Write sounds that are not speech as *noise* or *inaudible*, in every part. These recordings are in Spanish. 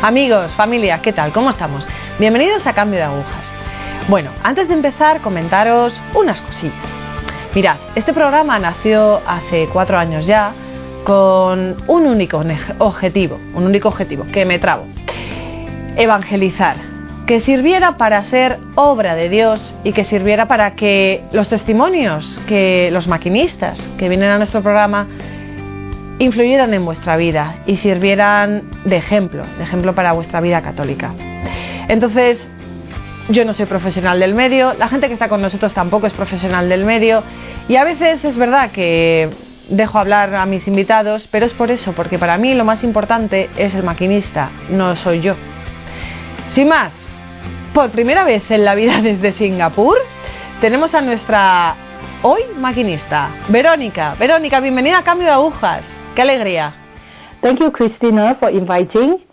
Amigos, familia, ¿qué tal? ¿Cómo estamos? Bienvenidos a Cambio de Agujas. Bueno, antes de empezar, comentaros unas cosillas. Mirad, este programa nació hace cuatro años ya con un único objetivo, un único objetivo, que me trabo. Evangelizar, que sirviera para ser obra de Dios y que sirviera para que los testimonios, que los maquinistas que vienen a nuestro programa influyeran en vuestra vida y sirvieran de ejemplo, de ejemplo para vuestra vida católica. Entonces, yo no soy profesional del medio, la gente que está con nosotros tampoco es profesional del medio y a veces es verdad que dejo hablar a mis invitados, pero es por eso, porque para mí lo más importante es el maquinista, no soy yo. Sin más, por primera vez en la vida *laughs* desde Singapur, tenemos a nuestra hoy maquinista, Verónica. Verónica, bienvenida a Cambio de Agujas. ¡Qué alegría! Thank you, Christina, for inviting.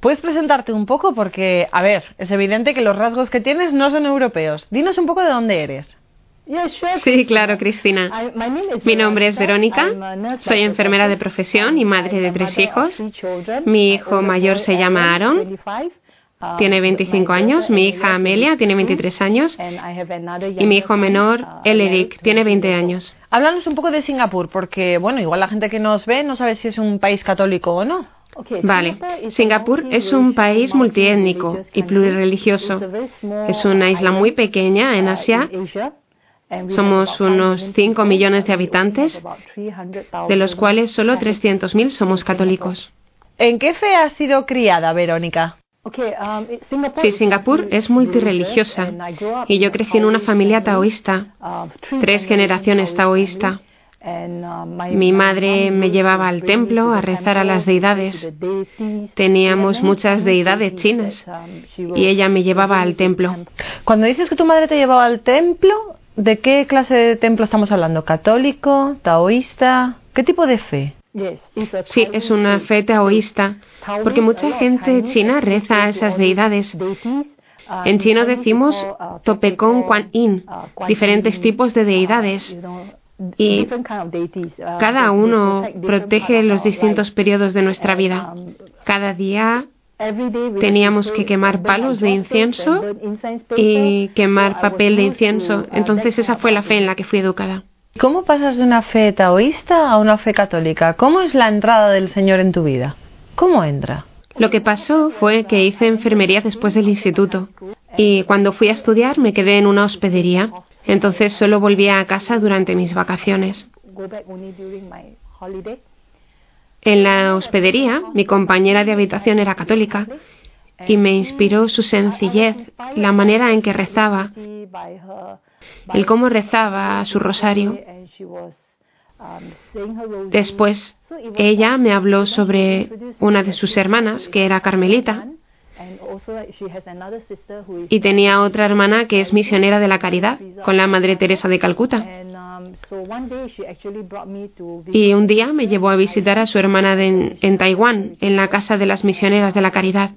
¿Puedes presentarte un poco? Porque, a ver, es evidente que los rasgos que tienes no son europeos. Dinos un poco de dónde eres. Sí, claro, Cristina. Mi nombre es Verónica, soy enfermera de profesión y madre de tres hijos. Mi hijo mayor se llama Aaron tiene 25 años, mi hija Amelia tiene 23 años y mi hijo menor, Eleric, tiene 20 años. Háblanos un poco de Singapur, porque, bueno, igual la gente que nos ve no sabe si es un país católico o no. Vale, Singapur es un país multiétnico y plurireligioso. Es una isla muy pequeña en Asia. Somos unos 5 millones de habitantes, de los cuales solo 300.000 somos católicos. ¿En qué fe has sido criada, Verónica? Um, sí, Singapur es multireligiosa y yo crecí en una familia taoísta, tres generaciones taoísta. Mi madre me llevaba al templo a rezar a las deidades. Teníamos muchas deidades chinas y ella me llevaba al templo. Cuando dices que tu madre te llevaba al templo, ¿de qué clase de templo estamos hablando? ¿Católico? ¿Taoísta? ¿Qué tipo de fe? Sí, es una fe taoísta, porque mucha gente china reza a esas deidades. En chino decimos Topekong Quan Yin, diferentes tipos de deidades. Y cada uno protege los distintos periodos de nuestra vida. Cada día teníamos que quemar palos de incienso y quemar papel de incienso. Entonces esa fue la fe en la que fui educada. ¿Cómo pasas de una fe taoísta a una fe católica? ¿Cómo es la entrada del Señor en tu vida? ¿Cómo entra? Lo que pasó fue que hice enfermería después del instituto y cuando fui a estudiar me quedé en una hospedería. Entonces solo volvía a casa durante mis vacaciones. En la hospedería, mi compañera de habitación era católica y me inspiró su sencillez, la manera en que rezaba el cómo rezaba su rosario. Después, ella me habló sobre una de sus hermanas, que era Carmelita, y tenía otra hermana que es misionera de la caridad con la Madre Teresa de Calcuta. Y un día me llevó a visitar a su hermana en Taiwán, en la casa de las misioneras de la caridad.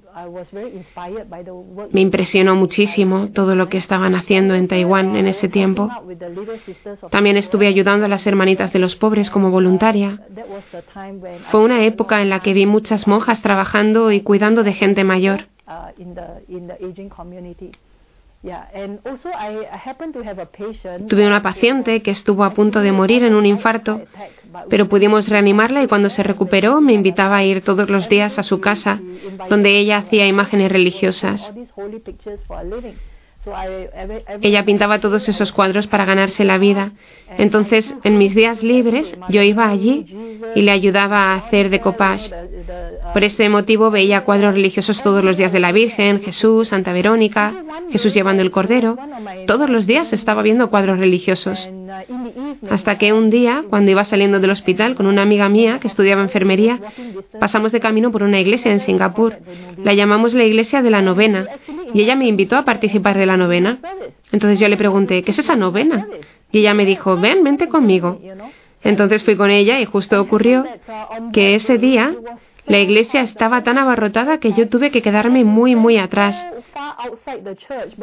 Me impresionó muchísimo todo lo que estaban haciendo en Taiwán en ese tiempo. También estuve ayudando a las hermanitas de los pobres como voluntaria. Fue una época en la que vi muchas monjas trabajando y cuidando de gente mayor. Tuve una paciente que estuvo a punto de morir en un infarto, pero pudimos reanimarla y cuando se recuperó me invitaba a ir todos los días a su casa, donde ella hacía imágenes religiosas. Ella pintaba todos esos cuadros para ganarse la vida. Entonces, en mis días libres, yo iba allí y le ayudaba a hacer decoupage. Por este motivo veía cuadros religiosos todos los días de la Virgen, Jesús, Santa Verónica, Jesús llevando el Cordero. Todos los días estaba viendo cuadros religiosos. Hasta que un día, cuando iba saliendo del hospital con una amiga mía que estudiaba enfermería, pasamos de camino por una iglesia en Singapur. La llamamos la iglesia de la novena y ella me invitó a participar de la novena. Entonces yo le pregunté, ¿qué es esa novena? Y ella me dijo, ven, vente conmigo. Entonces fui con ella y justo ocurrió que ese día la iglesia estaba tan abarrotada que yo tuve que quedarme muy, muy atrás.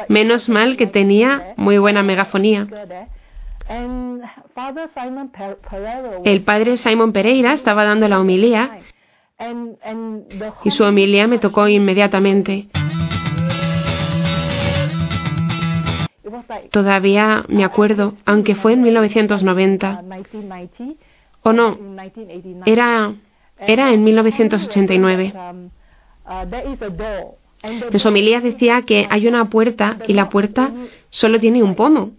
Menos mal que tenía muy buena megafonía. El padre Simon Pereira estaba dando la homilía y su homilía me tocó inmediatamente. Todavía me acuerdo, aunque fue en 1990. O no, era, era en 1989. En su homilía decía que hay una puerta y la puerta solo tiene un pomo.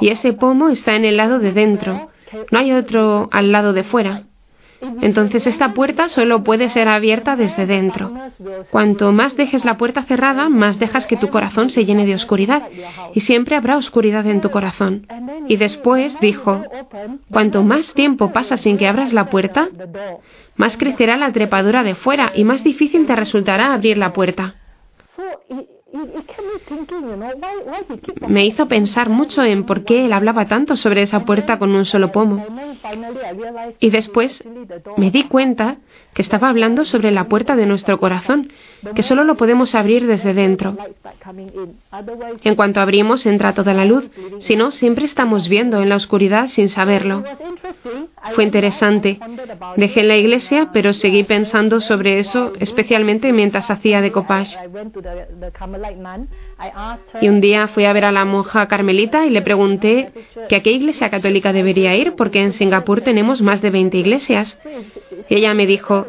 Y ese pomo está en el lado de dentro. No hay otro al lado de fuera. Entonces esta puerta solo puede ser abierta desde dentro. Cuanto más dejes la puerta cerrada, más dejas que tu corazón se llene de oscuridad. Y siempre habrá oscuridad en tu corazón. Y después dijo, cuanto más tiempo pasa sin que abras la puerta, más crecerá la trepadura de fuera y más difícil te resultará abrir la puerta. Me hizo pensar mucho en por qué él hablaba tanto sobre esa puerta con un solo pomo. Y después me di cuenta que estaba hablando sobre la puerta de nuestro corazón, que solo lo podemos abrir desde dentro. En cuanto abrimos entra toda la luz, si no, siempre estamos viendo en la oscuridad sin saberlo. Fue interesante. Dejé la iglesia, pero seguí pensando sobre eso, especialmente mientras hacía de copage. Y un día fui a ver a la monja carmelita y le pregunté que a qué iglesia católica debería ir, porque en Singapur tenemos más de 20 iglesias. Y ella me dijo,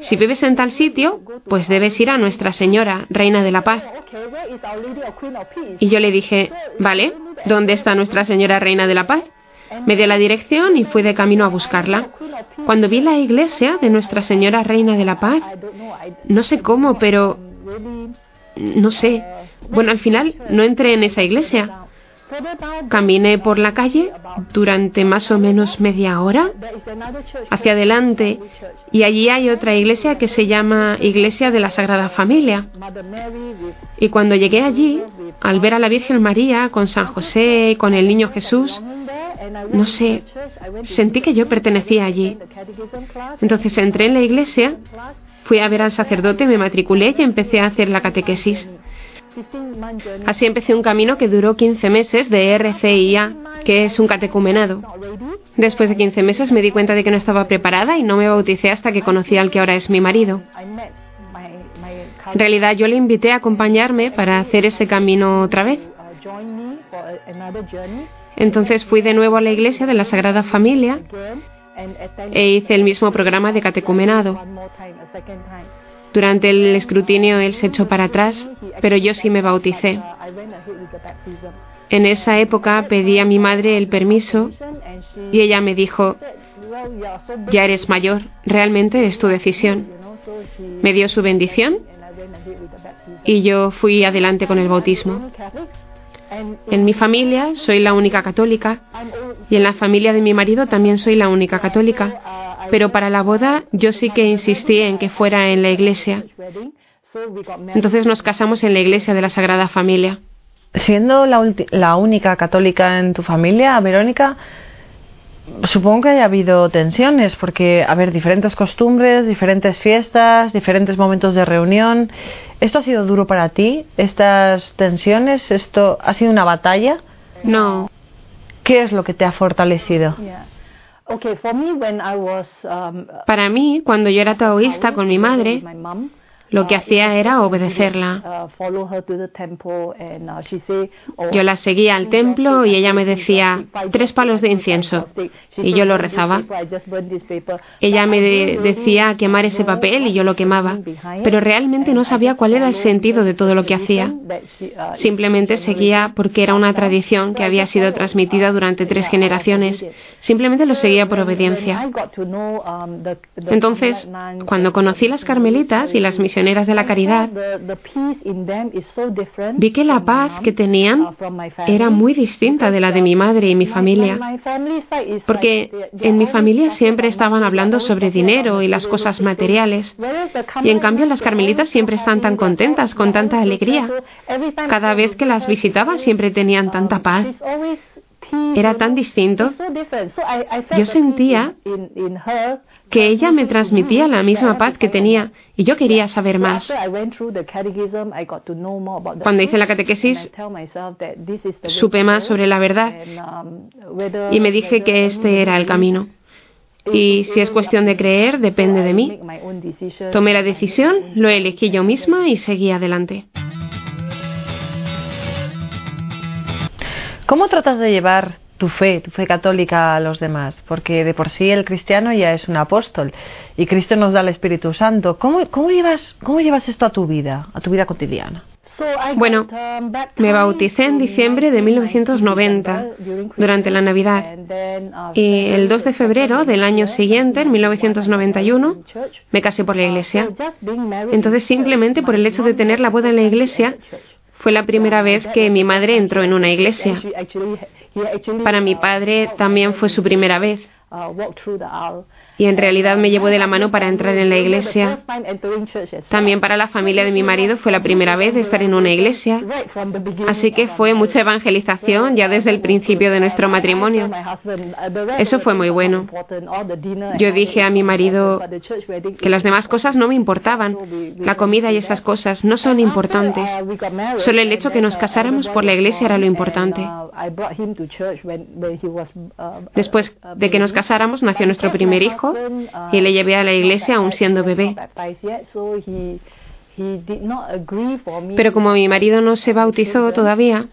si vives en tal sitio, pues debes ir a Nuestra Señora, Reina de la Paz. Y yo le dije, vale, ¿dónde está Nuestra Señora, Reina de la Paz? Me dio la dirección y fui de camino a buscarla. Cuando vi la iglesia de Nuestra Señora Reina de la Paz, no sé cómo, pero... No sé. Bueno, al final no entré en esa iglesia. Caminé por la calle durante más o menos media hora hacia adelante y allí hay otra iglesia que se llama Iglesia de la Sagrada Familia. Y cuando llegué allí, al ver a la Virgen María con San José, con el Niño Jesús, no sé, sentí que yo pertenecía allí. Entonces entré en la iglesia, fui a ver al sacerdote, me matriculé y empecé a hacer la catequesis. Así empecé un camino que duró 15 meses de RCIA, que es un catecumenado. Después de 15 meses me di cuenta de que no estaba preparada y no me bauticé hasta que conocí al que ahora es mi marido. En realidad yo le invité a acompañarme para hacer ese camino otra vez. Entonces fui de nuevo a la iglesia de la Sagrada Familia e hice el mismo programa de catecumenado. Durante el escrutinio él se echó para atrás, pero yo sí me bauticé. En esa época pedí a mi madre el permiso y ella me dijo, ya eres mayor, realmente es tu decisión. Me dio su bendición y yo fui adelante con el bautismo. En mi familia soy la única católica y en la familia de mi marido también soy la única católica. Pero para la boda yo sí que insistí en que fuera en la iglesia. Entonces nos casamos en la iglesia de la Sagrada Familia. Siendo la, única católica en tu familia, Verónica, supongo que haya habido tensiones, porque, a ver, diferentes costumbres, diferentes fiestas, diferentes momentos de reunión. ¿Esto ha sido duro para ti? ¿Estas tensiones? ¿Esto ha sido una batalla? No. ¿Qué es lo que te ha fortalecido? Para mí, cuando yo era taoísta con mi madre, lo que hacía era obedecerla. Yo la seguía al templo y ella me decía tres palos de incienso y yo lo rezaba. Ella me decía quemar ese papel y yo lo quemaba, pero realmente no sabía cuál era el sentido de todo lo que hacía. Simplemente seguía porque era una tradición que había sido transmitida durante tres generaciones. Simplemente lo seguía por obediencia. Entonces, cuando conocí las carmelitas y las misioneras, de la caridad, vi que la paz que tenían era muy distinta de la de mi madre y mi familia. Porque en mi familia siempre estaban hablando sobre dinero y las cosas materiales. Y en cambio las carmelitas siempre están tan contentas, con tanta alegría. Cada vez que las visitaba siempre tenían tanta paz. Era tan distinto. Yo sentía que ella me transmitía la misma paz que tenía y yo quería saber más. Cuando hice la catequesis, supe más sobre la verdad y me dije que este era el camino. Y si es cuestión de creer, depende de mí. Tomé la decisión, lo elegí yo misma y seguí adelante. ¿Cómo tratas de llevar tu fe, tu fe católica a los demás? Porque de por sí el cristiano ya es un apóstol y Cristo nos da el Espíritu Santo. ¿Cómo, cómo, llevas, cómo llevas esto a tu vida, a tu vida cotidiana? Bueno, me bauticé en diciembre de 1990, durante la Navidad. Y el 2 de febrero del año siguiente, en 1991, me casé por la iglesia. Entonces, simplemente por el hecho de tener la boda en la iglesia, fue la primera vez que mi madre entró en una iglesia. Para mi padre también fue su primera vez y en realidad me llevó de la mano para entrar en la iglesia. También para la familia de mi marido fue la primera vez de estar en una iglesia. Así que fue mucha evangelización ya desde el principio de nuestro matrimonio. Eso fue muy bueno. Yo dije a mi marido que las demás cosas no me importaban. La comida y esas cosas no son importantes. Solo el hecho que nos casáramos por la iglesia era lo importante. Después de que nos casáramos nació nuestro primer y le llevé a la iglesia aún siendo bebé. Pero como mi marido no se bautizó todavía,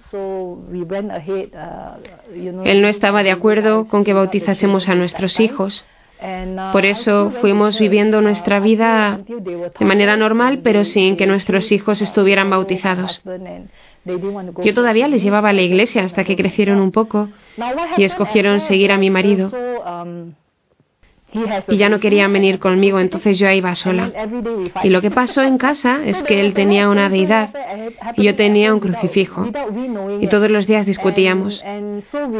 él no estaba de acuerdo con que bautizásemos a nuestros hijos. Por eso fuimos viviendo nuestra vida de manera normal, pero sin que nuestros hijos estuvieran bautizados. Yo todavía les llevaba a la iglesia hasta que crecieron un poco y escogieron seguir a mi marido y ya no querían venir conmigo, entonces yo iba sola. Y lo que pasó en casa *laughs* es que él tenía una deidad y yo tenía un crucifijo. Y todos los días discutíamos.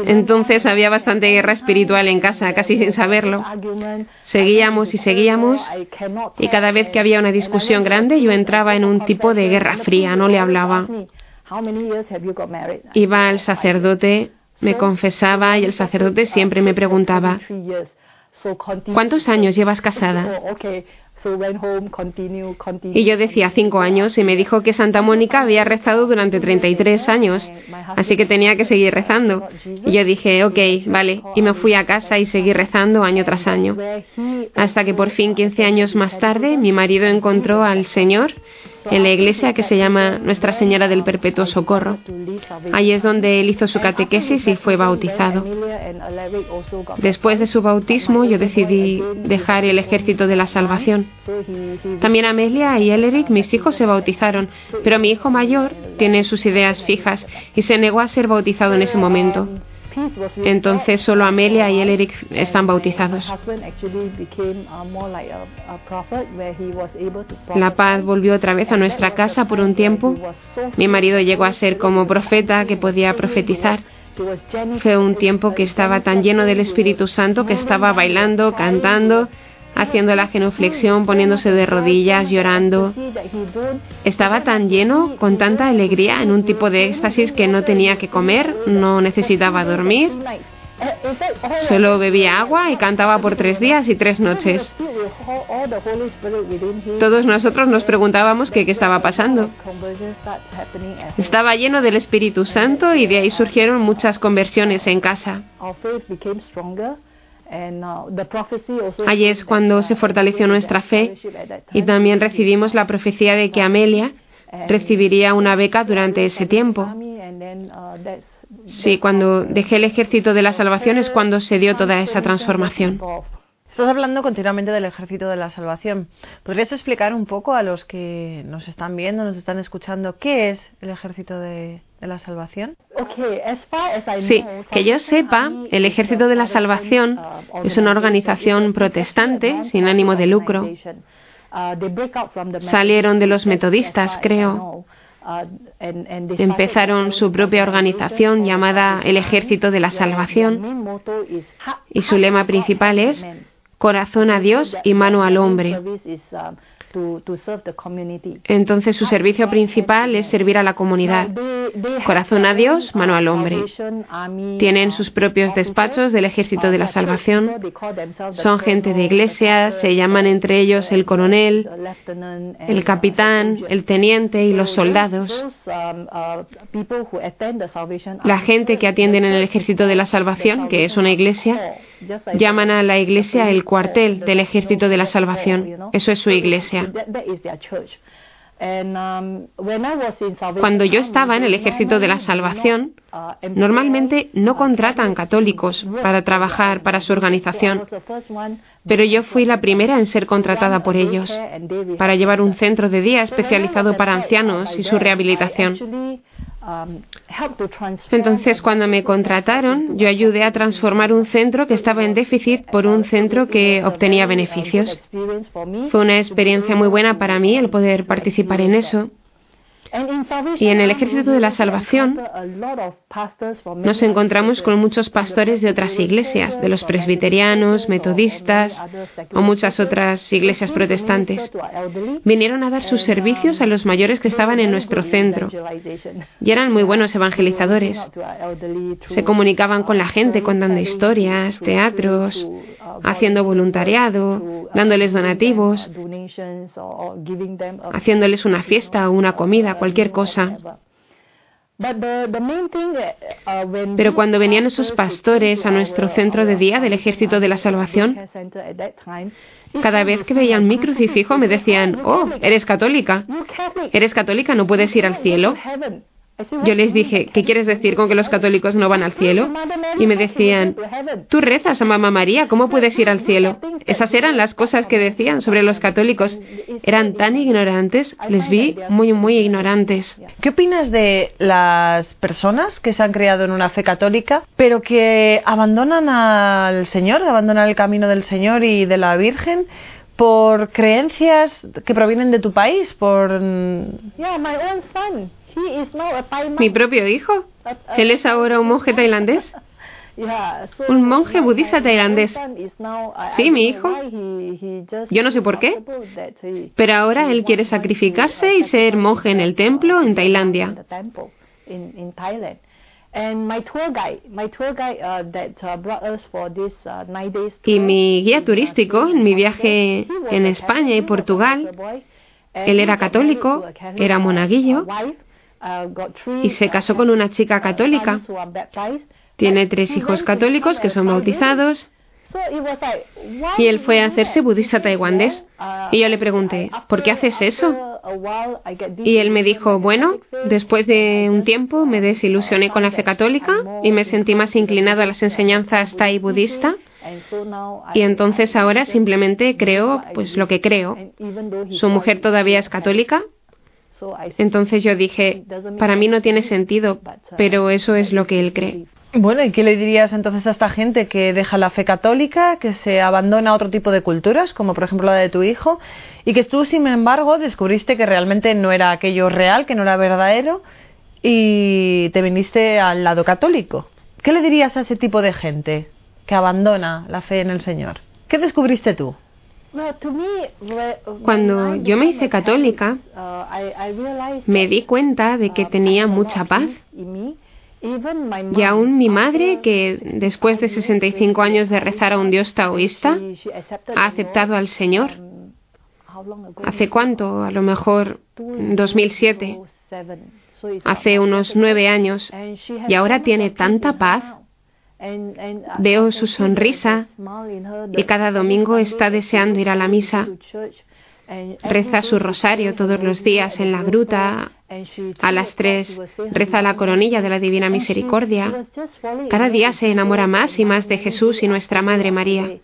Entonces había bastante guerra espiritual en casa, casi sin saberlo. Seguíamos y seguíamos y cada vez que había una discusión grande yo entraba en un tipo de guerra fría, no le hablaba. Iba al sacerdote, me confesaba y el sacerdote siempre me preguntaba, ¿Cuántos años llevas casada? *laughs* Y yo decía cinco años y me dijo que Santa Mónica había rezado durante 33 años, así que tenía que seguir rezando. Y yo dije, ok, vale, y me fui a casa y seguí rezando año tras año. Hasta que por fin, 15 años más tarde, mi marido encontró al Señor en la iglesia que se llama Nuestra Señora del Perpetuo Socorro. Allí es donde él hizo su catequesis y fue bautizado. Después de su bautismo yo decidí dejar el ejército de la salvación. También Amelia y Eleric, mis hijos, se bautizaron, pero mi hijo mayor tiene sus ideas fijas y se negó a ser bautizado en ese momento. Entonces solo Amelia y Eleric están bautizados. La paz volvió otra vez a nuestra casa por un tiempo. Mi marido llegó a ser como profeta que podía profetizar. Fue un tiempo que estaba tan lleno del Espíritu Santo que estaba bailando, cantando haciendo la genuflexión, poniéndose de rodillas, llorando. Estaba tan lleno, con tanta alegría, en un tipo de éxtasis que no tenía que comer, no necesitaba dormir. Solo bebía agua y cantaba por tres días y tres noches. Todos nosotros nos preguntábamos qué, qué estaba pasando. Estaba lleno del Espíritu Santo y de ahí surgieron muchas conversiones en casa. Uh, Allí es cuando se fortaleció nuestra fe y también recibimos la profecía de que Amelia recibiría una beca durante ese tiempo. Uh, sí, cuando dejé el ejército de la salvación es cuando se dio toda esa transformación. Estás hablando continuamente del ejército de la salvación. ¿Podrías explicar un poco a los que nos están viendo, nos están escuchando, qué es el ejército de, la salvación? Sí, que yo sepa, el ejército de la salvación es una organización protestante sin ánimo de lucro. Salieron de los metodistas, creo. Empezaron su propia organización llamada el Ejército de la Salvación y su lema principal es corazón a Dios y mano al hombre. Entonces su servicio principal es servir a la comunidad. Corazón a Dios, mano al hombre. Tienen sus propios despachos del ejército de la salvación. Son gente de iglesia, se llaman entre ellos el coronel, el capitán, el teniente y los soldados. La gente que atienden en el ejército de la salvación, que es una iglesia, llaman a la iglesia el cuartel del ejército de la salvación. Eso es su iglesia. Cuando yo estaba en el ejército de la salvación, normalmente no contratan católicos para trabajar para su organización, pero yo fui la primera en ser contratada por ellos para llevar un centro de día especializado para ancianos y su rehabilitación. Entonces, cuando me contrataron, yo ayudé a transformar un centro que estaba en déficit por un centro que obtenía beneficios. Fue una experiencia muy buena para mí el poder participar en eso. Y en el ejército de la salvación nos encontramos con muchos pastores de otras iglesias, de los presbiterianos, metodistas o muchas otras iglesias protestantes. Vinieron a dar sus servicios a los mayores que estaban en nuestro centro y eran muy buenos evangelizadores. Se comunicaban con la gente contando historias, teatros, haciendo voluntariado, dándoles donativos, haciéndoles una fiesta o una comida, cualquier cosa. Pero cuando venían esos pastores a nuestro centro de día del Ejército de la Salvación, cada vez que veían mi crucifijo me decían, oh, eres católica. Eres católica, no puedes ir al cielo. Yo les dije, ¿qué quieres decir con que los católicos no van al cielo? Y me decían, tú rezas a Mamá María, ¿cómo puedes ir al cielo? Esas eran las cosas que decían sobre los católicos. Eran tan ignorantes, les vi muy, muy ignorantes. ¿Qué opinas de las personas que se han criado en una fe católica, pero que abandonan al Señor, abandonan el camino del Señor y de la Virgen? por creencias que provienen de tu país, por... Mi propio hijo. Él es ahora un monje tailandés. *laughs* Un monje budista tailandés. Sí, mi hijo. Yo no sé por qué. Pero ahora él quiere sacrificarse y ser monje en el templo en Tailandia. Y mi guía turístico en mi viaje en España y Portugal, él era católico, era monaguillo y se casó con una chica católica. Tiene tres hijos católicos que son bautizados. Y él fue a hacerse budista taiwanés. Y yo le pregunté, ¿por qué haces eso? Y él me dijo, bueno, después de un tiempo me desilusioné con la fe católica y me sentí más inclinado a las enseñanzas tai budista. Y entonces ahora simplemente creo pues lo que creo. Su mujer todavía es católica entonces yo dije, para mí no tiene sentido, pero eso es lo que él cree. Bueno, ¿y qué le dirías entonces a esta gente que deja la fe católica, que se abandona a otro tipo de culturas, como por ejemplo la de tu hijo, y que tú, sin embargo, descubriste que realmente no era aquello real, que no era verdadero, y te viniste al lado católico? ¿Qué le dirías a ese tipo de gente que abandona la fe en el Señor? ¿Qué descubriste tú? Cuando yo me hice católica, me di cuenta de que tenía mucha paz. Y aún mi madre, que después de 65 años de rezar a un dios taoísta, ha aceptado al Señor. ¿Hace cuánto? A lo mejor 2007. Hace unos nueve años. Y ahora tiene tanta paz Veo su sonrisa y cada domingo está deseando ir a la misa. Reza su rosario todos los días en la gruta. A las tres reza la coronilla de la Divina Misericordia. Cada día se enamora más y más de Jesús y nuestra Madre María.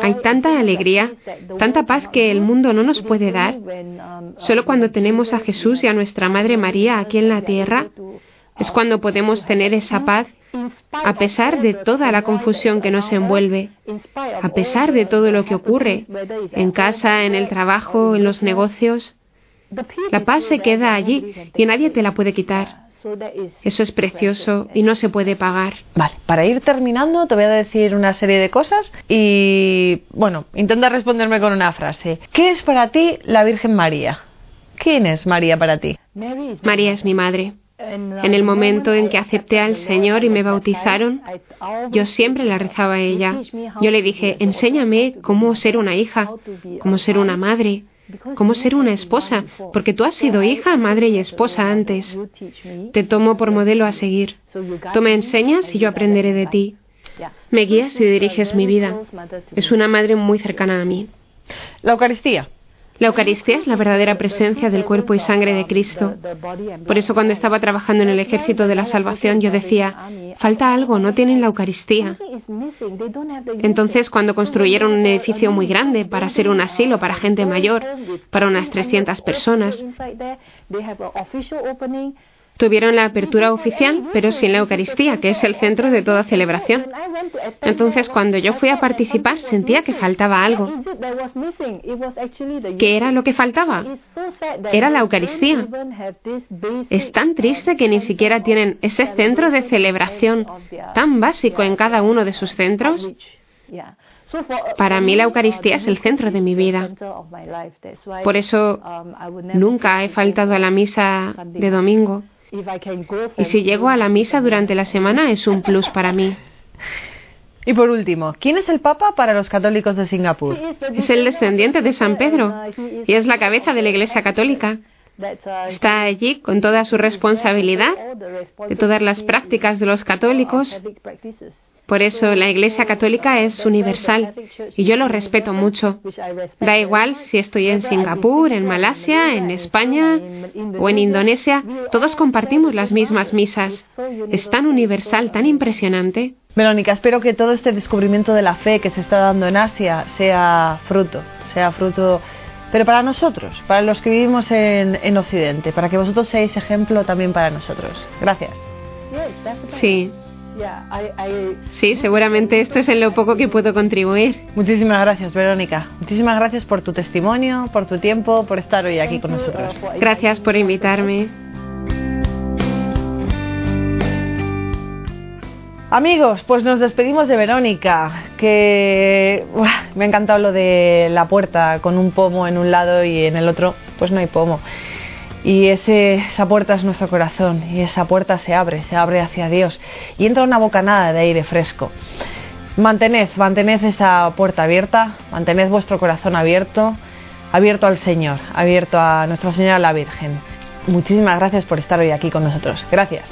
Hay tanta alegría, tanta paz que el mundo no nos puede dar. Solo cuando tenemos a Jesús y a nuestra Madre María aquí en la tierra, es cuando podemos tener esa paz a pesar de toda la confusión que nos envuelve, a pesar de todo lo que ocurre en casa, en el trabajo, en los negocios. La paz se queda allí y nadie te la puede quitar. Eso es precioso y no se puede pagar. Vale, para ir terminando te voy a decir una serie de cosas y, bueno, intenta responderme con una frase. ¿Qué es para ti la Virgen María? ¿Quién es María para ti? María es mi madre. En el momento en que acepté al Señor y me bautizaron, yo siempre la rezaba a ella. Yo le dije, enséñame cómo ser una hija, cómo ser una madre, cómo ser una esposa, porque tú has sido hija, madre y esposa antes. Te tomo por modelo a seguir. Tú me enseñas y yo aprenderé de ti. Me guías y diriges mi vida. Es una madre muy cercana a mí. La Eucaristía. La Eucaristía es la verdadera presencia del cuerpo y sangre de Cristo. Por eso cuando estaba trabajando en el ejército de la salvación yo decía, falta algo, no tienen la Eucaristía. Entonces cuando construyeron un edificio muy grande para ser un asilo para gente mayor, para unas 300 personas, Tuvieron la apertura oficial, pero sin la Eucaristía, que es el centro de toda celebración. Entonces, cuando yo fui a participar, sentía que faltaba algo. ¿Qué era lo que faltaba? Era la Eucaristía. Es tan triste que ni siquiera tienen ese centro de celebración tan básico en cada uno de sus centros. Para mí la Eucaristía es el centro de mi vida. Por eso nunca he faltado a la misa de domingo. Y si llego a la misa durante la semana es un plus para mí. Y por último, ¿quién es el Papa para los católicos de Singapur? Es el descendiente de San Pedro y es la cabeza de la Iglesia Católica. Está allí con toda su responsabilidad de todas las prácticas de los católicos por eso la Iglesia Católica es universal y yo lo respeto mucho. Da igual si estoy en Singapur, en Malasia, en España o en Indonesia, todos compartimos las mismas misas. Es tan universal, tan impresionante. Verónica, espero que todo este descubrimiento de la fe que se está dando en Asia sea fruto, sea fruto, pero para nosotros, para los que vivimos en, en Occidente, para que vosotros seáis ejemplo también para nosotros. Gracias. Sí. Sí, seguramente esto es en lo poco que puedo contribuir. Muchísimas gracias, Verónica. Muchísimas gracias por tu testimonio, por tu tiempo, por estar hoy aquí con nosotros. Gracias por invitarme. Amigos, pues nos despedimos de Verónica, que me ha encantado lo de la puerta con un pomo en un lado y en el otro, pues no hay pomo. Y ese, esa puerta es nuestro corazón y esa puerta se abre, se abre hacia Dios y entra una bocanada de aire fresco. Mantened, mantened esa puerta abierta, mantened vuestro corazón abierto, abierto al Señor, abierto a Nuestra Señora la Virgen. Muchísimas gracias por estar hoy aquí con nosotros. Gracias.